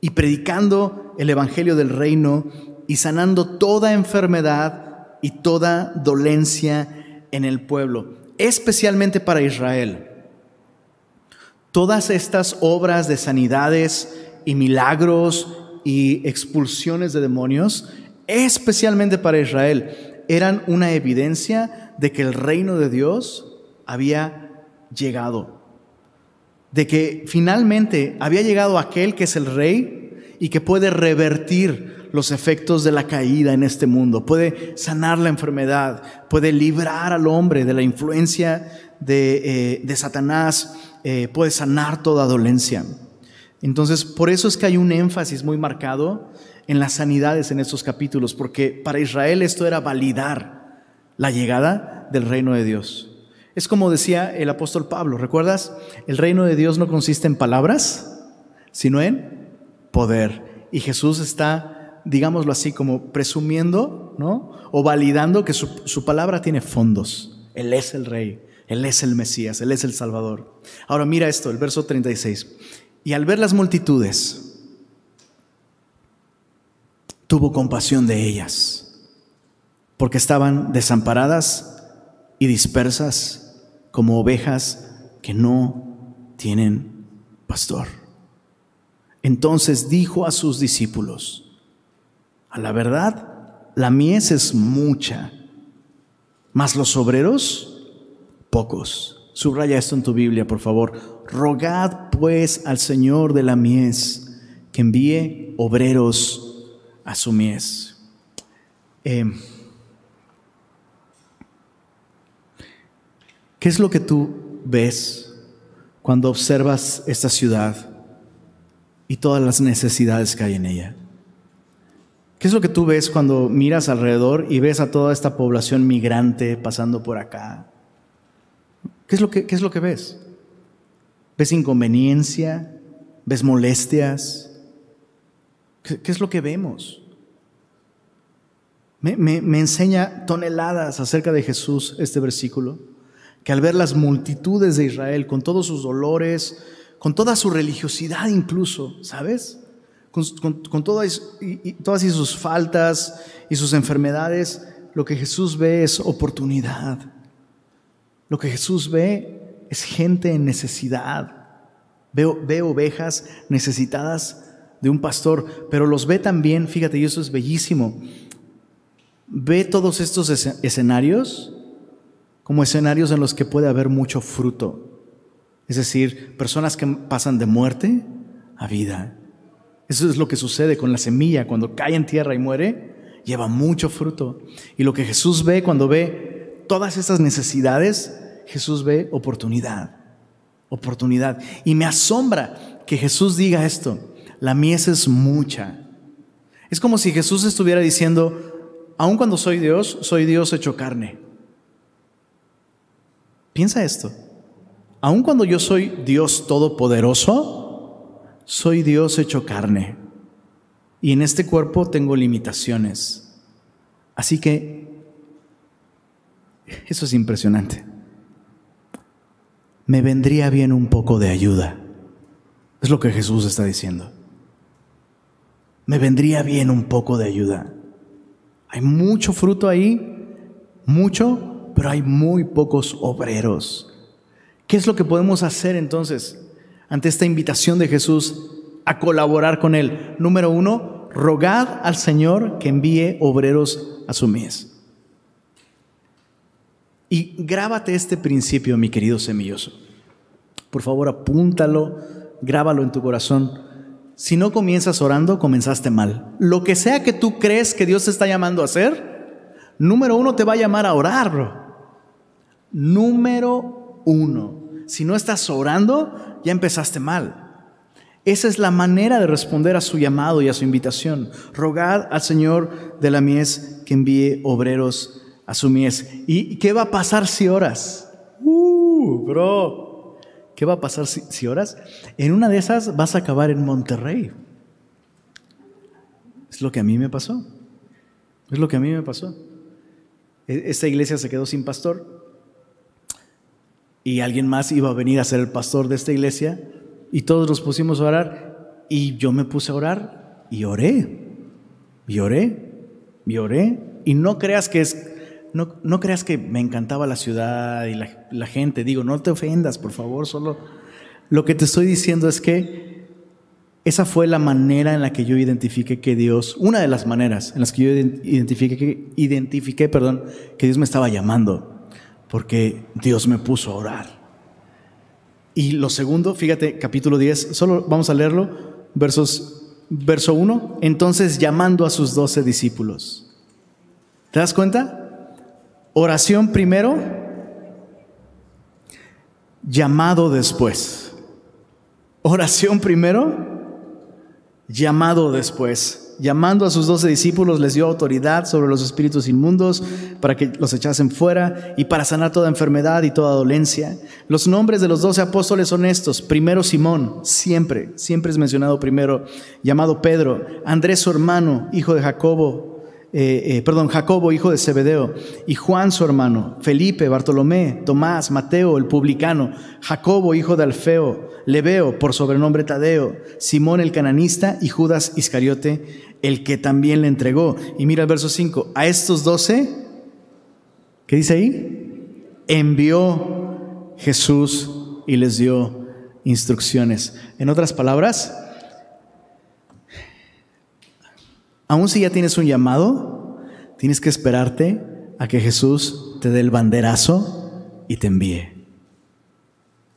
y predicando el Evangelio del reino y sanando toda enfermedad y toda dolencia en el pueblo, especialmente para Israel. Todas estas obras de sanidades y milagros y expulsiones de demonios, especialmente para Israel, eran una evidencia de que el reino de Dios había llegado, de que finalmente había llegado aquel que es el rey y que puede revertir los efectos de la caída en este mundo, puede sanar la enfermedad, puede librar al hombre de la influencia de, eh, Satanás, eh, puede sanar toda dolencia. Entonces, por eso es que hay un énfasis muy marcado en las sanidades en estos capítulos, porque para Israel esto era validar la llegada del reino de Dios. Es como decía el apóstol Pablo, ¿recuerdas? El reino de Dios no consiste en palabras, sino en poder. Y Jesús está, digámoslo así, como presumiendo, ¿no? O validando que su, su palabra tiene fondos. Él es el rey, Él es el Mesías, Él es el Salvador. Ahora mira esto, el verso 36. Y al ver las multitudes, tuvo compasión de ellas, porque estaban desamparadas y dispersas como ovejas que no tienen pastor. Entonces dijo a sus discípulos, a la verdad, la mies es mucha, mas los obreros, pocos. Subraya esto en tu Biblia, por favor. Rogad pues al Señor de la mies que envíe obreros a su mies. Em, ¿Qué es lo que tú ves cuando observas esta ciudad y todas las necesidades que hay en ella? ¿Qué es lo que tú ves cuando miras alrededor y ves a toda esta población migrante pasando por acá? ¿Qué es lo que, es lo que ves? ¿Ves inconveniencia? ¿Ves molestias? ¿Qué, es lo que vemos? Me, me, enseña toneladas acerca de Jesús este versículo, que al ver las multitudes de Israel, con todos sus dolores, con toda su religiosidad incluso, ¿sabes? Con, todas, y, todas sus faltas y sus enfermedades, lo que Jesús ve es oportunidad. Lo que Jesús ve es gente en necesidad. Ve, ovejas necesitadas de un pastor, pero los ve también, fíjate, y eso es bellísimo, ve todos estos escenarios como escenarios en los que puede haber mucho fruto. Es decir, personas que pasan de muerte a vida. Eso es lo que sucede con la semilla cuando cae en tierra y muere, lleva mucho fruto. Y lo que Jesús ve cuando ve todas esas necesidades Jesús ve oportunidad, oportunidad. Y me asombra que Jesús diga esto, la mies es mucha. Es como si Jesús estuviera diciendo, aun cuando soy Dios, soy Dios hecho carne. Piensa esto, aun cuando yo soy Dios todopoderoso, soy Dios hecho carne. Y en este cuerpo tengo limitaciones. Así que eso es impresionante me vendría bien un poco de ayuda. Es lo que Jesús está diciendo. Me vendría bien un poco de ayuda. Hay mucho fruto ahí, mucho, pero hay muy pocos obreros. ¿Qué es lo que podemos hacer entonces ante esta invitación de Jesús a colaborar con Él? Número uno, rogad al Señor que envíe obreros a su mies. Y grábate este principio, mi querido semilloso. Por favor, apúntalo, grábalo en tu corazón. Si no comienzas orando, comenzaste mal. Lo que sea que tú crees que Dios te está llamando a hacer, número uno te va a llamar a orar. Número uno. Si no estás orando, ya empezaste mal. Esa es la manera de responder a su llamado y a su invitación. Rogad al Señor de la mies que envíe obreros a su mies. ¿Y qué va a pasar si oras? Uh, bro. ¿Qué va a pasar si, si oras? En una de esas vas a acabar en Monterrey. Es lo que a mí me pasó. Es lo que a mí me pasó. E, esta iglesia se quedó sin pastor y alguien más iba a venir a ser el pastor de esta iglesia y todos nos pusimos a orar y yo me puse a orar y oré, y oré, y oré. Y no creas que es, no, no creas que me encantaba la ciudad y la, la gente. Digo, no te ofendas, por favor, solo lo que te estoy diciendo es que esa fue la manera en la que yo identifiqué que Dios, una de las maneras en las que yo identifiqué, identifiqué perdón, que Dios me estaba llamando, porque Dios me puso a orar. Y lo segundo, fíjate, capítulo 10, solo vamos a leerlo, versos, verso 1, entonces llamando a sus doce discípulos. ¿Te das cuenta? Oración primero, llamado después. Oración primero, llamado después llamando a sus doce discípulos, les dio autoridad sobre los espíritus inmundos para que los echasen fuera y para sanar toda enfermedad y toda dolencia. Los nombres de los doce apóstoles son estos. Primero Simón, siempre, siempre es mencionado primero, llamado Pedro. Andrés su hermano, hijo de Jacobo, eh, eh, perdón, Jacobo, hijo de Zebedeo, y Juan su hermano, Felipe, Bartolomé, Tomás, Mateo, el publicano, Jacobo, hijo de Alfeo, Leveo, por sobrenombre Tadeo, Simón el cananista y Judas Iscariote, el que también le entregó. Y mira el verso 5, a estos doce, ¿qué dice ahí? Envió Jesús y les dio instrucciones. En otras palabras, aun si ya tienes un llamado, tienes que esperarte a que Jesús te dé el banderazo y te envíe.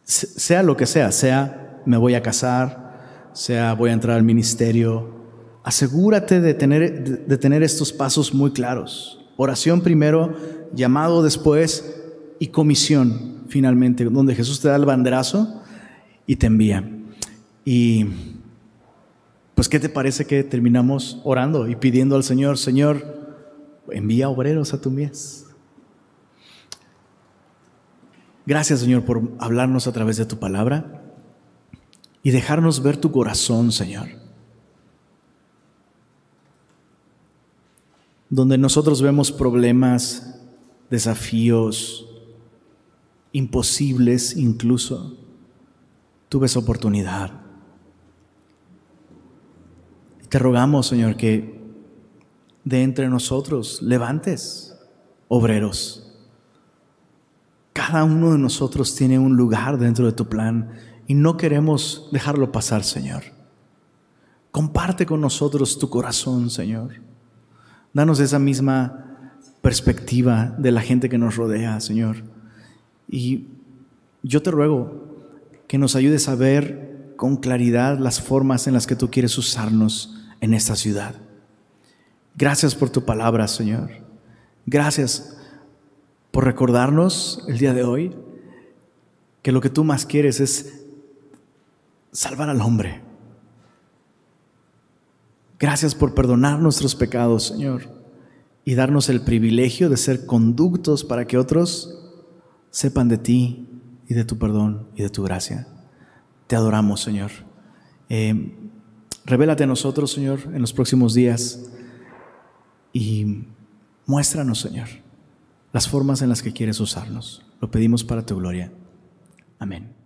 Sea lo que sea, sea me voy a casar, sea voy a entrar al ministerio, asegúrate de tener, de, tener estos pasos muy claros. Oración primero, llamado después y comisión finalmente, donde Jesús te da el banderazo y te envía. Y pues, ¿qué te parece que terminamos orando y pidiendo al Señor, Señor, envía obreros a tu mies? Gracias, Señor, por hablarnos a través de tu palabra y dejarnos ver tu corazón, Señor. Donde nosotros vemos problemas, desafíos, imposibles incluso, tú ves oportunidad. Te rogamos, Señor, que de entre nosotros levantes obreros. Cada uno de nosotros tiene un lugar dentro de tu plan y no queremos dejarlo pasar, Señor. Comparte con nosotros tu corazón, Señor. Danos esa misma perspectiva de la gente que nos rodea, Señor. Y yo te ruego que nos ayudes a ver con claridad las formas en las que tú quieres usarnos en esta ciudad. Gracias por tu palabra, Señor. Gracias por recordarnos el día de hoy que lo que tú más quieres es salvar al hombre. Gracias por perdonar nuestros pecados, Señor, y darnos el privilegio de ser conductos para que otros sepan de ti y de tu perdón y de tu gracia. Te adoramos, Señor. Eh, revélate a nosotros, Señor, en los próximos días y muéstranos, Señor, las formas en las que quieres usarnos. Lo pedimos para tu gloria. Amén.